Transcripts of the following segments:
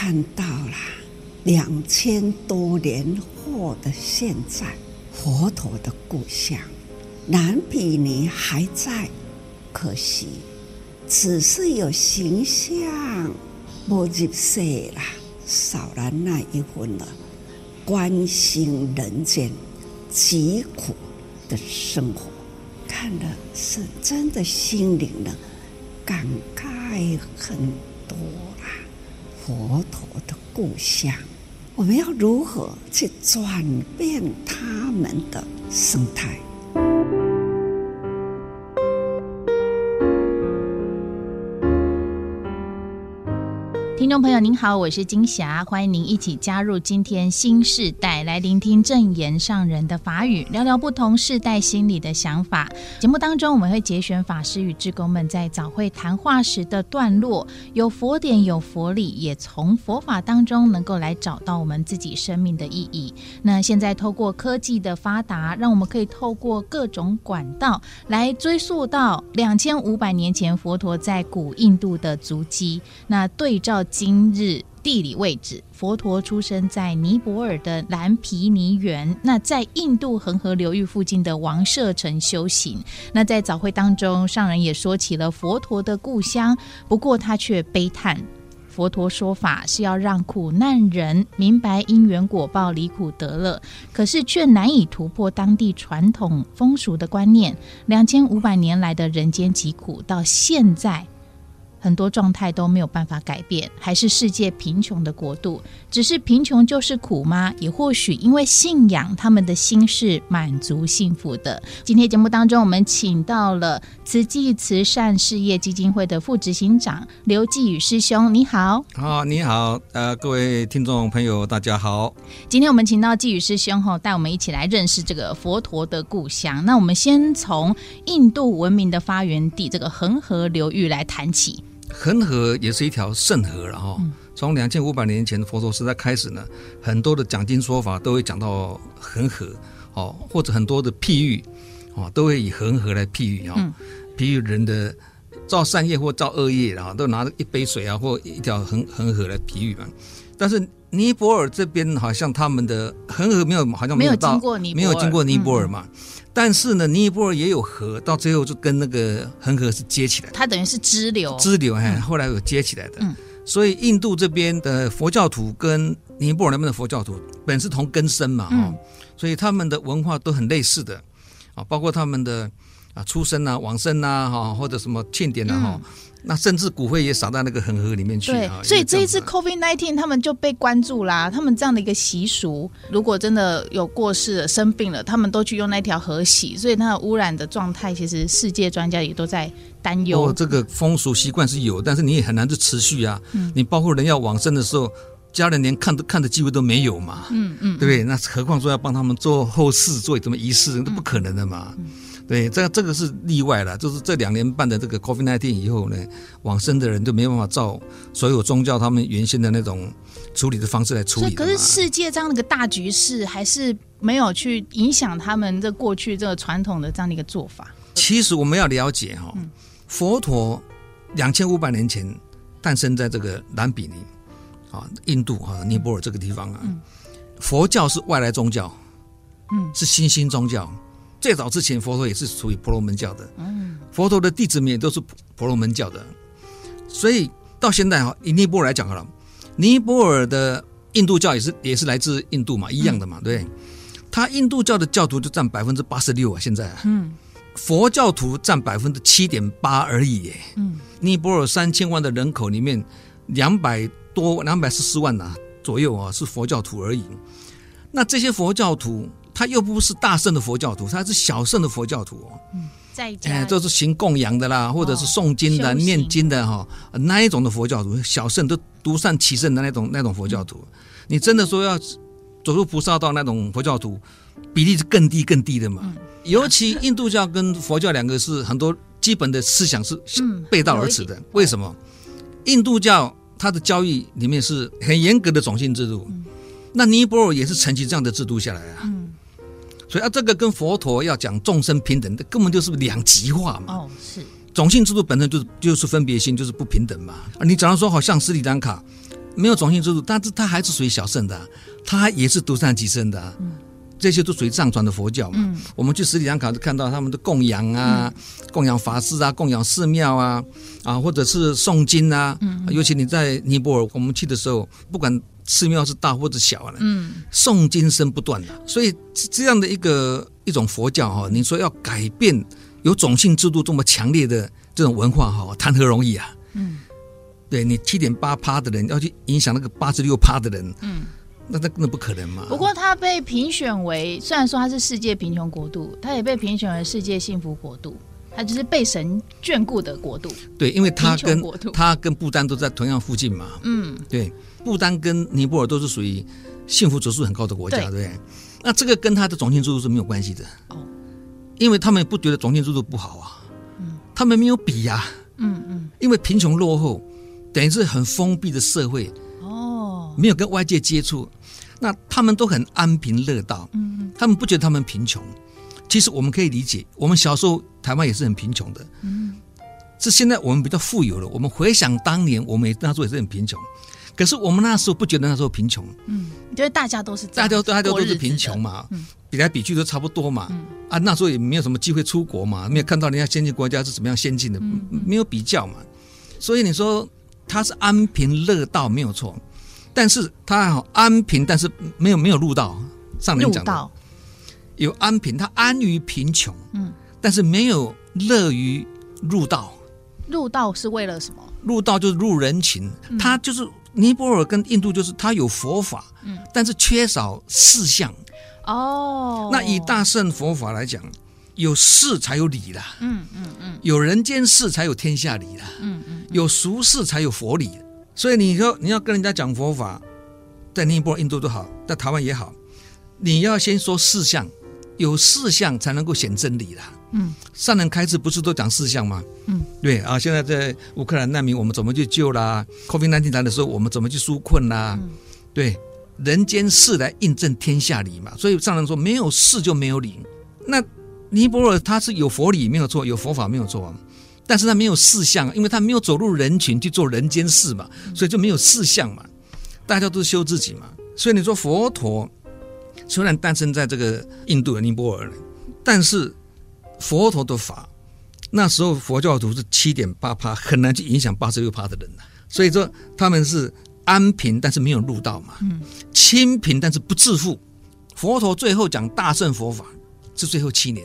看到了两千多年后的现在，佛陀的故乡蓝毗尼还在，可惜只是有形象，没入世了，少了那一份了，关心人间疾苦的生活，看的是真的心灵呢，感慨很多。佛陀的故乡，我们要如何去转变他们的生态？朋友您好，我是金霞，欢迎您一起加入今天新世代，来聆听证言上人的法语，聊聊不同世代心里的想法。节目当中我们会节选法师与志工们在早会谈话时的段落，有佛典，有佛理，也从佛法当中能够来找到我们自己生命的意义。那现在透过科技的发达，让我们可以透过各种管道来追溯到两千五百年前佛陀在古印度的足迹，那对照。今今日地理位置，佛陀出生在尼泊尔的蓝毗尼园。那在印度恒河流域附近的王舍城修行。那在早会当中，上人也说起了佛陀的故乡，不过他却悲叹：佛陀说法是要让苦难人明白因缘果报，离苦得乐，可是却难以突破当地传统风俗的观念。两千五百年来的人间疾苦，到现在。很多状态都没有办法改变，还是世界贫穷的国度。只是贫穷就是苦吗？也或许因为信仰，他们的心是满足幸福的。今天节目当中，我们请到了慈济慈善事业基金会的副执行长刘继宇师兄，你好。好，你好，呃，各位听众朋友，大家好。今天我们请到继宇师兄后，带我们一起来认识这个佛陀的故乡。那我们先从印度文明的发源地这个恒河流域来谈起。恒河也是一条圣河了哈。从两千五百年前佛陀时代开始呢，很多的讲经说法都会讲到恒河，哦，或者很多的譬喻，哦，都会以恒河来譬喻啊，譬喻人的造善业或造恶业，然后都拿着一杯水啊，或一条恒恒河来譬喻嘛。但是尼泊尔这边好像他们的恒河没有，好像没有到，没有经过尼，没有经过尼泊尔嘛。但是呢，尼泊尔也有河，到最后就跟那个恒河是接起来的。它等于是支流，支流哎，后来有接起来的。嗯，所以印度这边的佛教徒跟尼泊尔那边的佛教徒本是同根生嘛，哦、嗯，所以他们的文化都很类似的啊，包括他们的啊出生啊、往生啊，哈，或者什么庆典啊，哈、嗯。那甚至骨灰也撒到那个恒河里面去。对，所以这一次 COVID nineteen 他们就被关注啦。他们这样的一个习俗，如果真的有过世了、生病了，他们都去用那条河洗，所以它的污染的状态，其实世界专家也都在担忧。哦，这个风俗习惯是有，但是你也很难去持续啊。嗯。你包括人要往生的时候，家人连看都看的机会都没有嘛。嗯嗯。对不对？那何况说要帮他们做后事、做什么仪式，那不可能的嘛。嗯。对，这个这个是例外了，就是这两年半的这个 COVID-19 以后呢，往生的人就没办法照所有宗教他们原先的那种处理的方式来处理。可是世界这样的一个大局势，还是没有去影响他们这过去这个传统的这样的一个做法。其实我们要了解哈、哦，嗯、佛陀两千五百年前诞生在这个南比尼啊，印度啊，尼泊尔这个地方啊，嗯、佛教是外来宗教，嗯，是新兴宗教。最早之前，佛陀也是属于婆罗门教的。嗯，佛陀的弟子们也都是婆罗门教的。所以到现在哈，以尼泊尔来讲好了，尼泊尔的印度教也是也是来自印度嘛，一样的嘛，对。他印度教的教徒就占百分之八十六啊，现在。嗯，佛教徒占百分之七点八而已耶。嗯，尼泊尔三千万的人口里面，两百多两百四十万呐左右啊，是佛教徒而已。那这些佛教徒。他又不是大圣的佛教徒，他是小圣的佛教徒哦。嗯，在家哎，都是行供养的啦，或者是诵经的、哦、念经的哈，那一种的佛教徒，小圣都独善其身的那种那种佛教徒。嗯、你真的说要走入菩萨道那种佛教徒，比例是更低更低的嘛。嗯、尤其印度教跟佛教两个是很多基本的思想是背道而驰的。嗯、为什么？印度教它的教育里面是很严格的种姓制度，嗯、那尼泊尔也是承袭这样的制度下来啊。嗯所以啊，这个跟佛陀要讲众生平等的，根本就是两极化嘛。哦，是。种姓制度本身就是就是分别心，就是不平等嘛。啊，你假如说好像斯里兰卡，没有种姓制度，但是它还是属于小圣的、啊，它也是独善其身的、啊。嗯，这些都属于藏传的佛教嘛。嗯，我们去斯里兰卡就看到他们的供养啊，嗯、供养法师啊，供养寺庙啊，啊，或者是诵经啊。嗯，尤其你在尼泊尔，我们去的时候，不管寺庙是大或者小了，嗯，诵经声不断的。所以这样的一个一种佛教哈，你说要改变有种姓制度这么强烈的这种文化哈，谈何容易啊？嗯。对你七点八趴的人要去影响那个八十六趴的人，嗯，那那那不可能嘛。不过他被评选为，虽然说他是世界贫穷国度，他也被评选为世界幸福国度，他就是被神眷顾的国度。对，因为他跟他跟不丹都在同样附近嘛。嗯，对，不丹跟尼泊尔都是属于幸福指数很高的国家，对，对。那这个跟他的种姓制度是没有关系的哦，因为他们不觉得种姓制度不好啊，嗯，他们没有比呀，嗯嗯，因为贫穷落后。等于是很封闭的社会哦，没有跟外界接触，那他们都很安贫乐道，嗯，他们不觉得他们贫穷。其实我们可以理解，我们小时候台湾也是很贫穷的，嗯，是现在我们比较富有了。我们回想当年，我们那时候也是很贫穷，可是我们那时候不觉得那时候贫穷，嗯，因为大家都是大家大家都是贫穷嘛，嗯，比来比去都差不多嘛，嗯，啊，那时候也没有什么机会出国嘛，没有看到人家先进国家是怎么样先进的，没有比较嘛，所以你说。他是安贫乐道没有错，但是他好安贫，但是没有没有入道。上人讲的有安贫，他安于贫穷，嗯，但是没有乐于入道。入道是为了什么？入道就是入人情，他就是尼泊尔跟印度，就是他有佛法，嗯，但是缺少事相。哦，那以大圣佛法来讲。有事才有理啦，嗯嗯嗯，有人间事才有天下理啦，嗯嗯，有俗事才有佛理，所以你说你要跟人家讲佛法，在尼泊尔、印度都好，在台湾也好，你要先说事相，有事相才能够显真理啦，嗯，上人开示不是都讲事相吗？嗯，对啊，现在在乌克兰难民，我们怎么去救啦？COVID-19 来的时候，我们怎么去纾困啦？对，人间事来印证天下理嘛，所以上人说没有事就没有理，那。尼泊尔他是有佛理没有错，有佛法没有错，但是他没有事相，因为他没有走入人群去做人间事嘛，所以就没有事相嘛。大家都是修自己嘛，所以你说佛陀虽然诞生在这个印度的尼泊尔，但是佛陀的法那时候佛教徒是七点八趴，很难去影响八十六趴的人，所以说他们是安贫，但是没有入道嘛，清贫但是不致富。佛陀最后讲大乘佛法。是最后七年，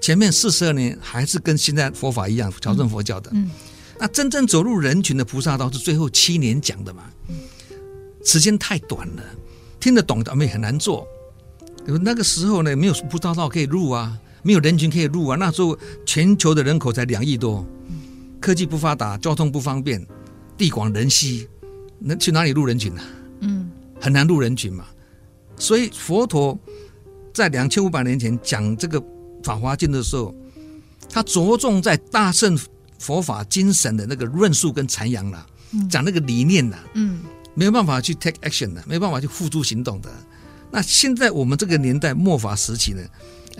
前面四十二年还是跟现在佛法一样，小乘佛教的。嗯，那真正走入人群的菩萨道是最后七年讲的嘛？嗯，时间太短了，听得懂的也很难做。那个时候呢，没有菩萨道可以入啊，没有人群可以入啊。那时候全球的人口才两亿多，科技不发达，交通不方便，地广人稀，那去哪里入人群呢？嗯，很难入人群嘛。所以佛陀。在两千五百年前讲这个《法华经》的时候，他着重在大圣佛法精神的那个论述跟阐扬了，讲那个理念了，嗯，没有办法去 take action 的，没有办法去付诸行动的。那现在我们这个年代末法时期呢，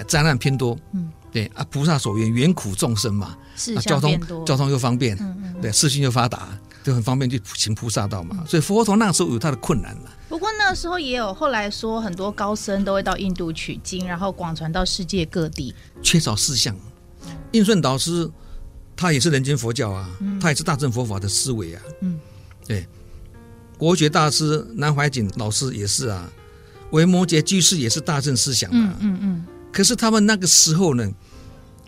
灾难偏多，嗯，对啊，菩萨所愿，远苦众生嘛，是交通交通又方便，对，视讯又发达。就很方便去行菩萨道嘛，所以佛陀那时候有他的困难了。不过那时候也有，后来说很多高僧都会到印度取经，然后广传到世界各地。缺少事项，印顺导师他也是人间佛教啊，他也是大乘佛法的思维啊。嗯，对，国学大师南怀瑾老师也是啊，维摩诘居士也是大正思想啊。嗯嗯。可是他们那个时候呢，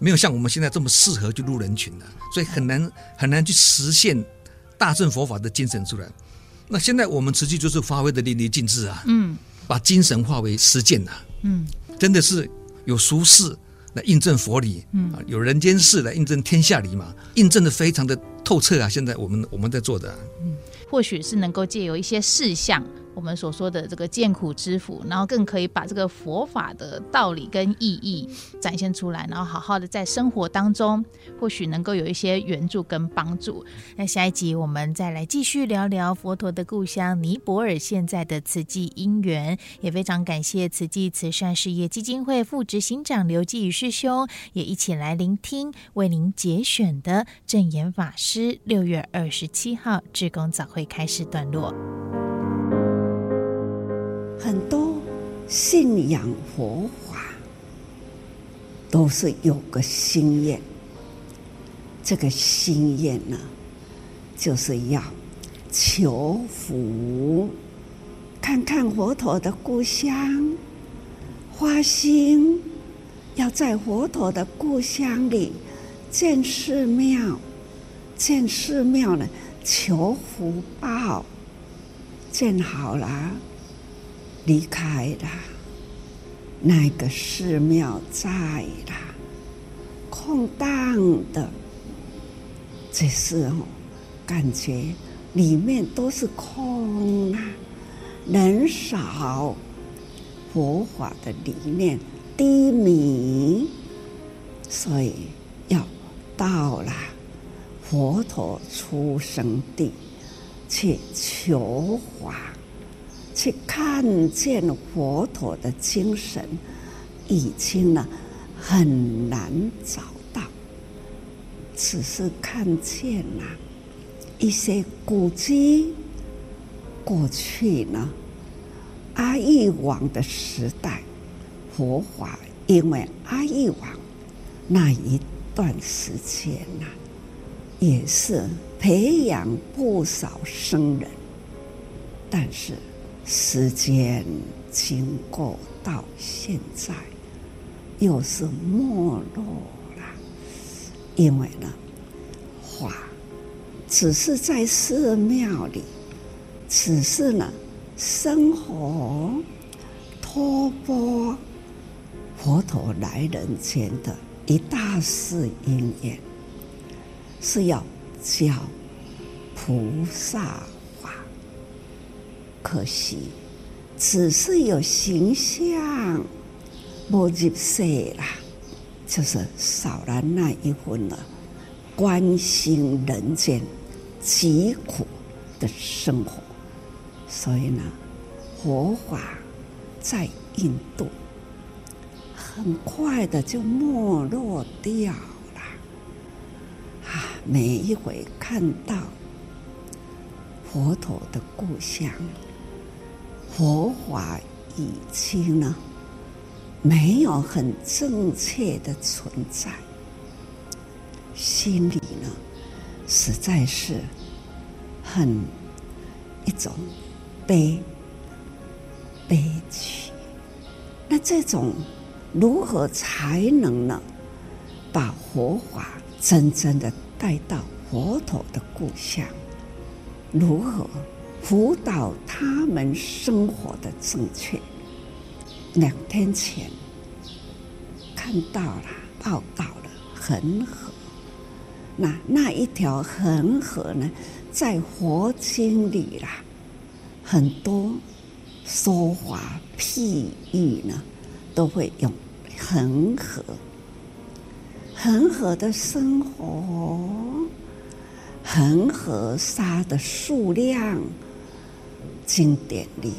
没有像我们现在这么适合去入人群的，所以很难很难去实现。大乘佛法的精神出来，那现在我们实际就是发挥的淋漓尽致啊，嗯，把精神化为实践呐，嗯，真的是有俗事来印证佛理，嗯，有人间事来印证天下理嘛，印证的非常的透彻啊。现在我们我们在做的，嗯，或许是能够借由一些事项我们所说的这个见苦知福，然后更可以把这个佛法的道理跟意义展现出来，然后好好的在生活当中，或许能够有一些援助跟帮助。那下一集我们再来继续聊聊佛陀的故乡尼泊尔现在的慈济因缘，也非常感谢慈济慈善事业基金会副执行长刘继宇师兄，也一起来聆听为您节选的正言法师六月二十七号志工早会开始段落。很多信仰佛法都是有个心愿，这个心愿呢，就是要求福，看看佛陀的故乡，花心要在佛陀的故乡里建寺庙，建寺庙呢，求福报，建好了。离开了，那个寺庙在了，空荡的，这时候感觉里面都是空啊，人少，佛法的理念低迷，所以要到了佛陀出生地去求法。去看见佛陀的精神，已经呢很难找到，只是看见了一些古迹。过去呢，阿育王的时代，佛法因为阿育王那一段时间呢，也是培养不少僧人，但是。时间经过到现在，又是没落了。因为呢，法只是在寺庙里，只是呢，生活托钵佛陀来人间的一大事因缘，是要教菩萨。可惜，只是有形象，没入世啦，就是少了那一份了，关心人间疾苦的生活。所以呢，佛法在印度很快的就没落掉了。啊，每一回看到佛陀的故乡。佛法已经呢，没有很正确的存在，心里呢，实在是很一种悲悲屈。那这种如何才能呢，把佛法真正的带到佛陀的故乡？如何？辅导他们生活的正确。两天前看到了报道了恒河，那那一条恒河呢，在佛经里啦，很多说法譬喻呢，都会用恒河。恒河的生活，恒河沙的数量。经典里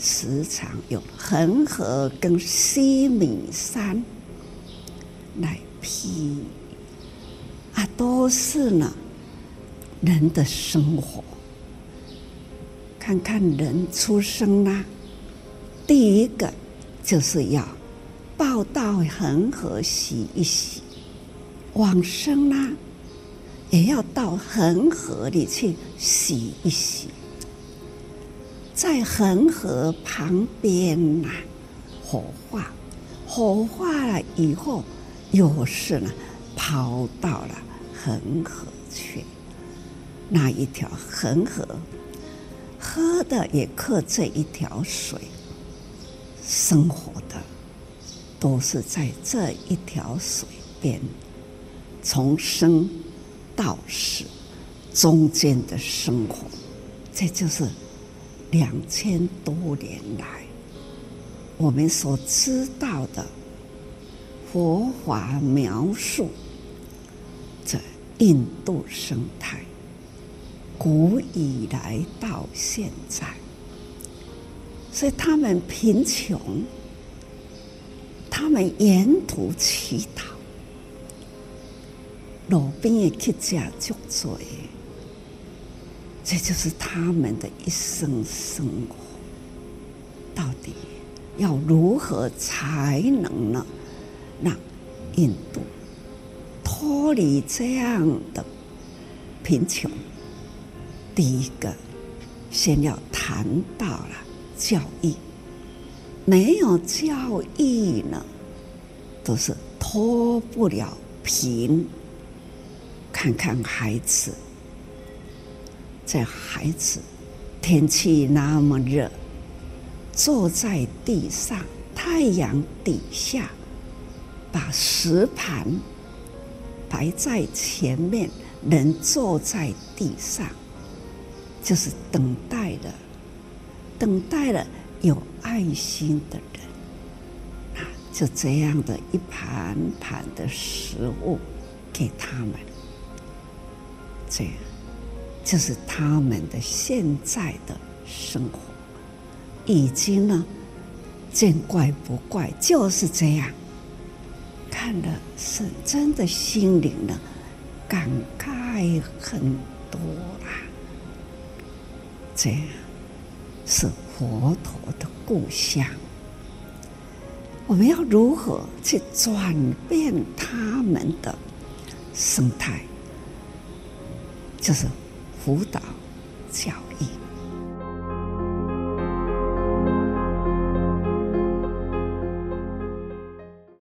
时常用恒河跟西米山来批啊，都是呢人的生活。看看人出生啦，第一个就是要抱到恒河洗一洗；往生啦，也要到恒河里去洗一洗。在恒河旁边呐，火化，火化了以后，又是呢，跑到了恒河去。那一条恒河，喝的也靠这一条水，生活的都是在这一条水边，从生到死中间的生活，这就是。两千多年来，我们所知道的佛法描述，这印度生态，古以来到现在，所以他们贫穷，他们沿途乞讨，路边的乞食足多。这就是他们的一生生活，到底要如何才能呢？让印度脱离这样的贫穷？第一个，先要谈到了教育，没有教育呢，都是脱不了贫。看看孩子。这孩子，天气那么热，坐在地上，太阳底下，把食盘摆在前面，人坐在地上，就是等待的，等待了有爱心的人，啊，就这样的一盘盘的食物给他们，这样。就是他们的现在的生活，已经呢，见怪不怪，就是这样。看了是真的心灵呢，感慨很多啊。这样是佛陀的故乡，我们要如何去转变他们的生态？就是。辅导教育。